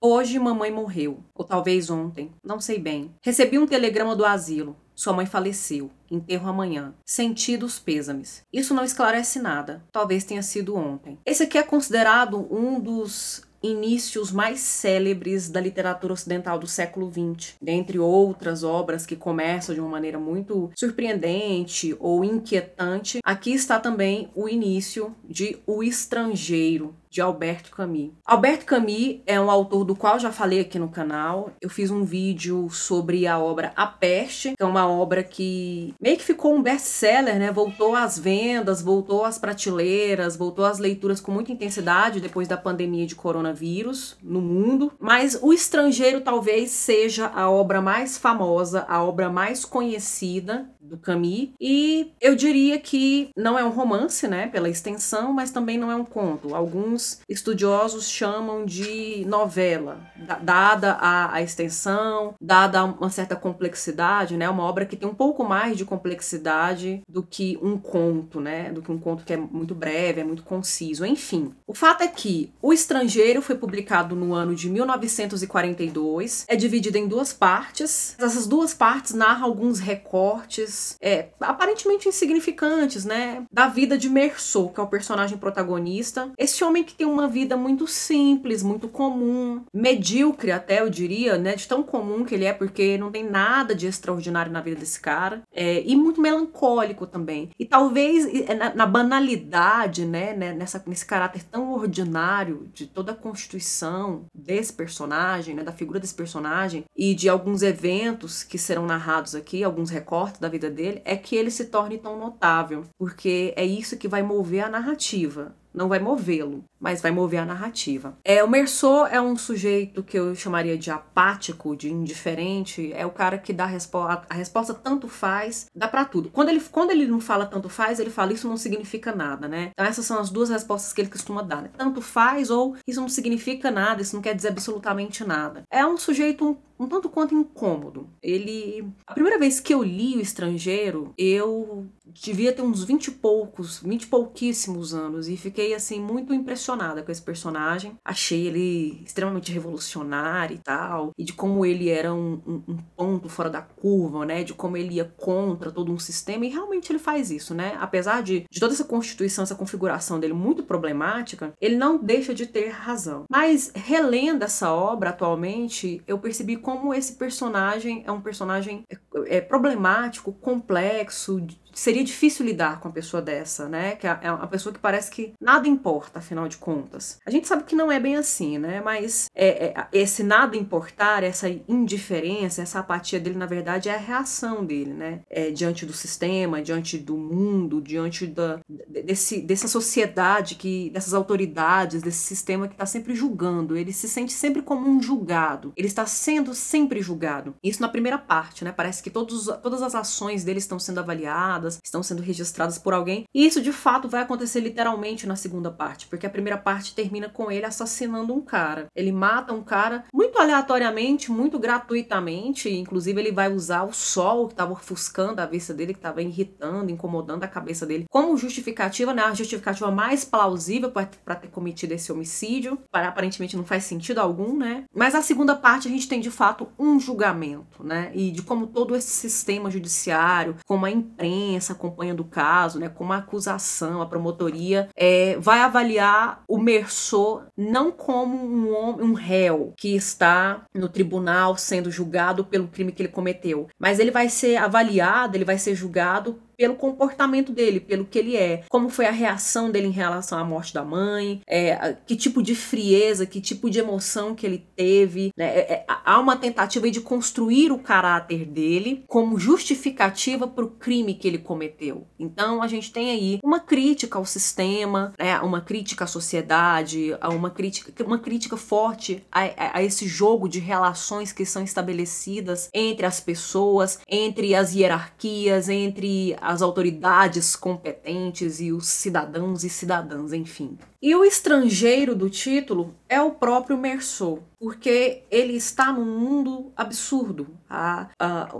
Hoje mamãe morreu, ou talvez ontem, não sei bem. Recebi um telegrama do asilo. Sua mãe faleceu. Enterro amanhã. Sentidos pêsames. Isso não esclarece nada. Talvez tenha sido ontem. Esse aqui é considerado um dos inícios mais célebres da literatura ocidental do século XX, dentre outras obras que começam de uma maneira muito surpreendente ou inquietante. Aqui está também o início de O Estrangeiro, de Alberto Camus. Alberto Camus é um autor do qual já falei aqui no canal. Eu fiz um vídeo sobre a obra A Peste, que é uma obra que meio que ficou um best-seller, né? Voltou às vendas, voltou às prateleiras, voltou às leituras com muita intensidade depois da pandemia de coronavírus no mundo. Mas O Estrangeiro talvez seja a obra mais famosa, a obra mais conhecida do Camus. E eu diria que não é um romance, né, pela extensão, mas também não é um conto. Alguns estudiosos chamam de novela, dada a, a extensão, dada uma certa complexidade, né, uma obra que tem um pouco mais de complexidade do que um conto, né, do que um conto que é muito breve, é muito conciso. Enfim, o fato é que O Estrangeiro foi publicado no ano de 1942, é dividido em duas partes. Essas duas partes narram alguns recortes é, aparentemente insignificantes, né? Da vida de Merceau, que é o personagem protagonista. Esse homem que tem uma vida muito simples, muito comum, medíocre até, eu diria, né? De tão comum que ele é, porque não tem nada de extraordinário na vida desse cara. É, e muito melancólico também. E talvez é, na, na banalidade, né? né nessa, nesse caráter tão ordinário de toda a constituição desse personagem, né? Da figura desse personagem e de alguns eventos que serão narrados aqui, alguns recortes da vida dele é que ele se torne tão notável, porque é isso que vai mover a narrativa não vai movê-lo, mas vai mover a narrativa. É, o Merceau é um sujeito que eu chamaria de apático, de indiferente, é o cara que dá a resposta, a resposta tanto faz, dá para tudo. Quando ele, quando ele não fala tanto faz, ele fala isso não significa nada, né? Então essas são as duas respostas que ele costuma dar, né? Tanto faz ou isso não significa nada, isso não quer dizer absolutamente nada. É um sujeito um, um tanto quanto incômodo. Ele. A primeira vez que eu li O Estrangeiro, eu devia ter uns 20 e poucos, 20 e pouquíssimos anos e fiquei assim muito impressionada com esse personagem. Achei ele extremamente revolucionário e tal, e de como ele era um, um, um, ponto fora da curva, né? De como ele ia contra todo um sistema e realmente ele faz isso, né? Apesar de, de toda essa constituição, essa configuração dele muito problemática, ele não deixa de ter razão. Mas relendo essa obra atualmente, eu percebi como esse personagem é um personagem é, problemático, complexo, seria difícil lidar com uma pessoa dessa, né? Que é, é uma pessoa que parece que nada importa, afinal de contas. A gente sabe que não é bem assim, né? Mas é, é, esse nada importar, essa indiferença, essa apatia dele, na verdade, é a reação dele, né? É, diante do sistema, diante do mundo, diante da, desse, dessa sociedade, que, dessas autoridades, desse sistema que está sempre julgando. Ele se sente sempre como um julgado. Ele está sendo sempre julgado. Isso na primeira parte, né? Parece que todos, todas as ações dele estão sendo avaliadas estão sendo registradas por alguém. E isso de fato vai acontecer literalmente na segunda parte, porque a primeira parte termina com ele assassinando um cara. Ele mata um cara muito aleatoriamente, muito gratuitamente, inclusive ele vai usar o sol que estava ofuscando a vista dele, que estava irritando, incomodando a cabeça dele, como justificativa, né? A justificativa mais plausível para ter cometido esse homicídio. Para aparentemente não faz sentido algum, né? Mas a segunda parte a gente tem de fato um julgamento, né? E de como todo esse sistema judiciário, como a imprensa acompanhando o caso, né, como a acusação, a promotoria, é, vai avaliar o Merceau não como um, homem, um réu que está no tribunal sendo julgado pelo crime que ele cometeu, mas ele vai ser avaliado, ele vai ser julgado pelo comportamento dele, pelo que ele é, como foi a reação dele em relação à morte da mãe, é, que tipo de frieza, que tipo de emoção que ele teve. Né? É, é, há uma tentativa de construir o caráter dele como justificativa para o crime que ele cometeu. Então a gente tem aí uma crítica ao sistema, né? uma crítica à sociedade, uma crítica, uma crítica forte a, a, a esse jogo de relações que são estabelecidas entre as pessoas, entre as hierarquias, entre as autoridades competentes e os cidadãos e cidadãs, enfim. E o estrangeiro do título é o próprio Merceau, porque ele está num mundo absurdo. Há,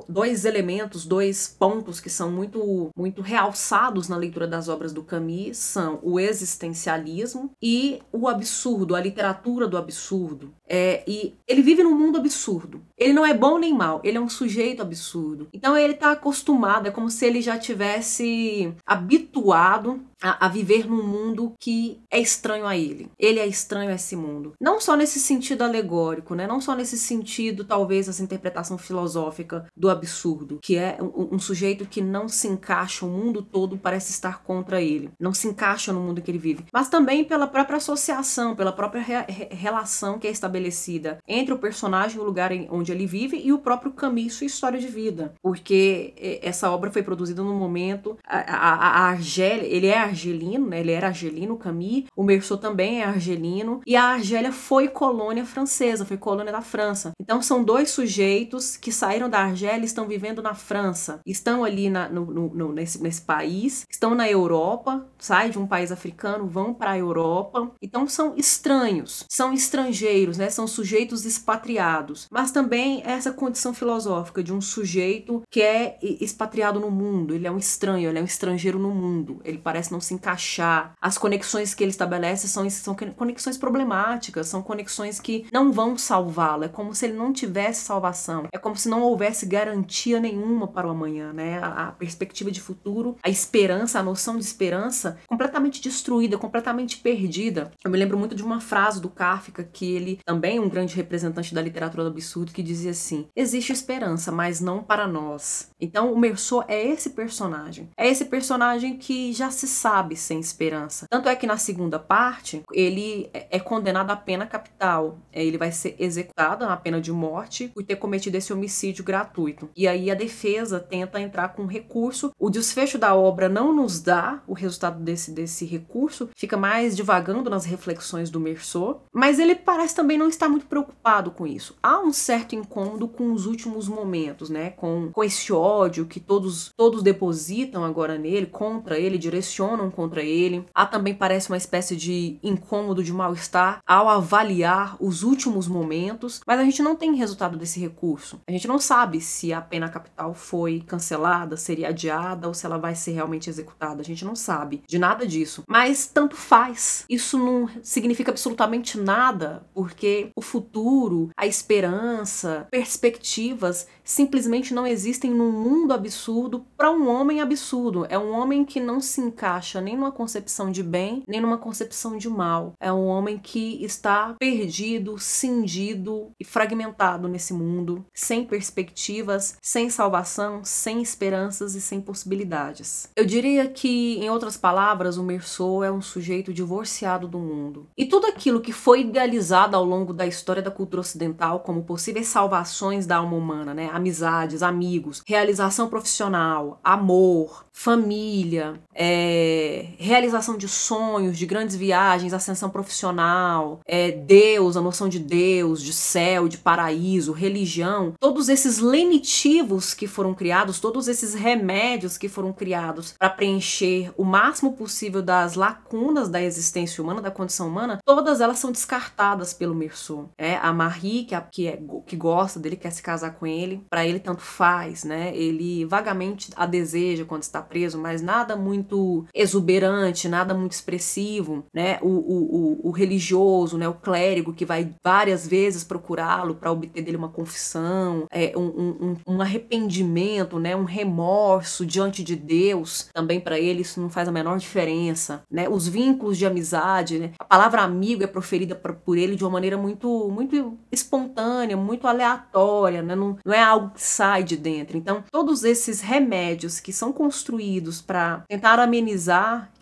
dois elementos, dois pontos que são muito, muito realçados na leitura das obras do Camus são o existencialismo e o absurdo, a literatura do absurdo. É, e ele vive num mundo absurdo. Ele não é bom nem mal, ele é um sujeito absurdo. Então ele está acostumado, é como se ele já tivesse habituado a, a, viver num mundo que é estranho a ele. Ele é estranho a esse mundo. Não só nesse sentido alegórico, né? Não só nesse sentido, talvez, essa interpretação filosófica do absurdo, que é um, um sujeito que não se encaixa, o mundo todo parece estar contra ele. Não se encaixa no mundo que ele vive. Mas também pela própria associação, pela própria re relação que é estabelecida entre o personagem, o lugar em, onde ele vive, e o próprio caminho, sua história de vida. Porque essa obra foi produzida no momento. A, a, a Argélia, ele é argelino, né? Ele era argelino, Camille. O Merceau também é argelino. E a Argélia foi colônia francesa, foi colônia da França. Então são dois sujeitos que saíram da Argélia e estão vivendo na França. Estão ali na, no, no, nesse, nesse país, estão na Europa, saem de um país africano, vão para a Europa. Então são estranhos, são estrangeiros, né? São sujeitos expatriados. Mas também essa condição filosófica de um sujeito que é expatriado no mundo, ele é um estranho, ele é um estrangeiro no mundo. Ele parece não se encaixar. As conexões que ele estabelece são, são conexões problemáticas, são conexões que não vão salvá-lo. É como se ele não tivesse salvação. É como se não houvesse garantia nenhuma para o amanhã, né? A, a perspectiva de futuro, a esperança, a noção de esperança completamente destruída, completamente perdida. Eu me lembro muito de uma frase do Kafka que ele também um grande representante da literatura do absurdo que dizia assim: existe esperança, mas não para nós. Então o Merceau é esse personagem. É esse personagem que já se sabe sabe sem esperança. Tanto é que na segunda parte, ele é condenado à pena capital. É, ele vai ser executado na pena de morte por ter cometido esse homicídio gratuito. E aí a defesa tenta entrar com recurso. O desfecho da obra não nos dá o resultado desse, desse recurso, fica mais divagando nas reflexões do Merceau, mas ele parece também não estar muito preocupado com isso. Há um certo incômodo com os últimos momentos, né? Com, com esse ódio que todos, todos depositam agora nele, contra ele, direcionam contra ele. Há também parece uma espécie de incômodo, de mal-estar ao avaliar os últimos momentos, mas a gente não tem resultado desse recurso. A gente não sabe se a pena capital foi cancelada, seria adiada ou se ela vai ser realmente executada. A gente não sabe de nada disso. Mas tanto faz. Isso não significa absolutamente nada, porque o futuro, a esperança, perspectivas simplesmente não existem num mundo absurdo para um homem absurdo. É um homem que não se encaixa nem numa concepção de bem, nem numa concepção de mal. É um homem que está perdido, cindido e fragmentado nesse mundo, sem perspectivas, sem salvação, sem esperanças e sem possibilidades. Eu diria que, em outras palavras, o Merceau é um sujeito divorciado do mundo. E tudo aquilo que foi idealizado ao longo da história da cultura ocidental como possíveis salvações da alma humana, né? Amizades, amigos, realização profissional, amor, família, é, realização de sonhos, de grandes viagens, ascensão profissional, é, Deus, a noção de Deus, de céu, de paraíso, religião, todos esses lenitivos que foram criados, todos esses remédios que foram criados para preencher o máximo possível das lacunas da existência humana, da condição humana, todas elas são descartadas pelo Merceau. É, a Marie, que, a, que, é, que gosta dele, quer se casar com ele, para ele tanto faz, né? Ele vagamente a deseja quando está preso, mas nada muito exuberante, nada muito expressivo, né? O, o, o, o religioso, né? O clérigo que vai várias vezes procurá-lo para obter dele uma confissão, é, um, um, um, arrependimento, né? Um remorso diante de Deus, também para ele isso não faz a menor diferença, né? Os vínculos de amizade, né? A palavra amigo é proferida por, ele de uma maneira muito, muito espontânea, muito aleatória, né? Não, não é algo que sai de dentro. Então, todos esses remédios que são construídos para tentar amenizar,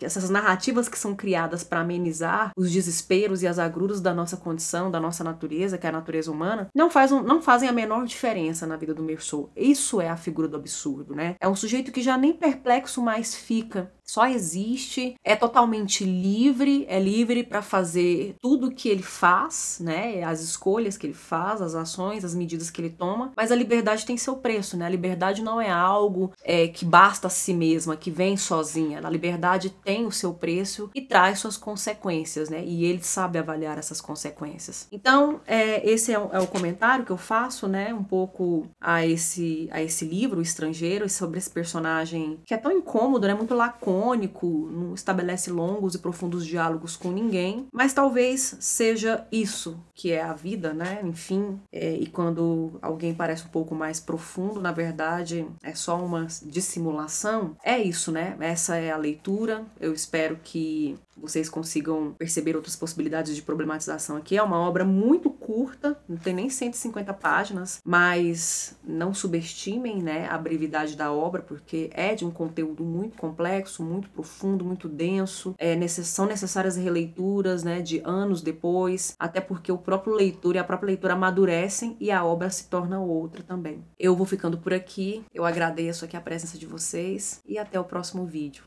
essas narrativas que são criadas para amenizar os desesperos e as agruras da nossa condição, da nossa natureza, que é a natureza humana, não, faz um, não fazem a menor diferença na vida do Merceau. Isso é a figura do absurdo, né? É um sujeito que já nem perplexo mais fica só existe, é totalmente livre, é livre para fazer tudo que ele faz, né? As escolhas que ele faz, as ações, as medidas que ele toma, mas a liberdade tem seu preço, né? A liberdade não é algo é, que basta a si mesma, que vem sozinha. A liberdade tem o seu preço e traz suas consequências, né? E ele sabe avaliar essas consequências. Então, é, esse é o, é o comentário que eu faço, né? Um pouco a esse, a esse livro, O Estrangeiro, sobre esse personagem que é tão incômodo, né? Muito lacônico, não estabelece longos e profundos diálogos com ninguém, mas talvez seja isso que é a vida, né? Enfim, é, e quando alguém parece um pouco mais profundo, na verdade é só uma dissimulação. É isso, né? Essa é a leitura. Eu espero que vocês consigam perceber outras possibilidades de problematização aqui. É uma obra muito curta, não tem nem 150 páginas, mas não subestimem né, a brevidade da obra, porque é de um conteúdo muito complexo, muito profundo, muito denso. É, necess são necessárias releituras né, de anos depois, até porque o próprio leitor e a própria leitura amadurecem e a obra se torna outra também. Eu vou ficando por aqui, eu agradeço aqui a presença de vocês e até o próximo vídeo.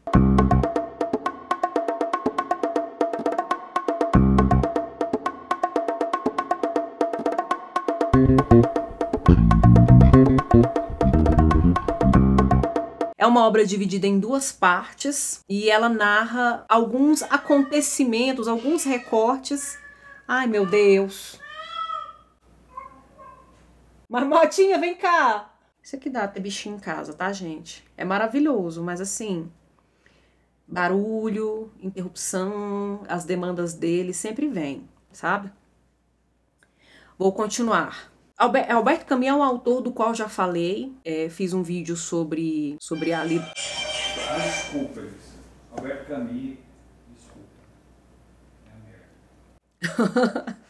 É uma obra dividida em duas partes e ela narra alguns acontecimentos, alguns recortes. Ai, meu Deus. Marmotinha, vem cá. Isso aqui dá ter bichinho em casa, tá, gente? É maravilhoso, mas assim, barulho, interrupção, as demandas dele sempre vêm, sabe? Vou continuar. Alberto Camus é um autor do qual já falei, é, fiz um vídeo sobre, sobre a... Li... Desculpa, Alberto Camus, desculpa. É merda.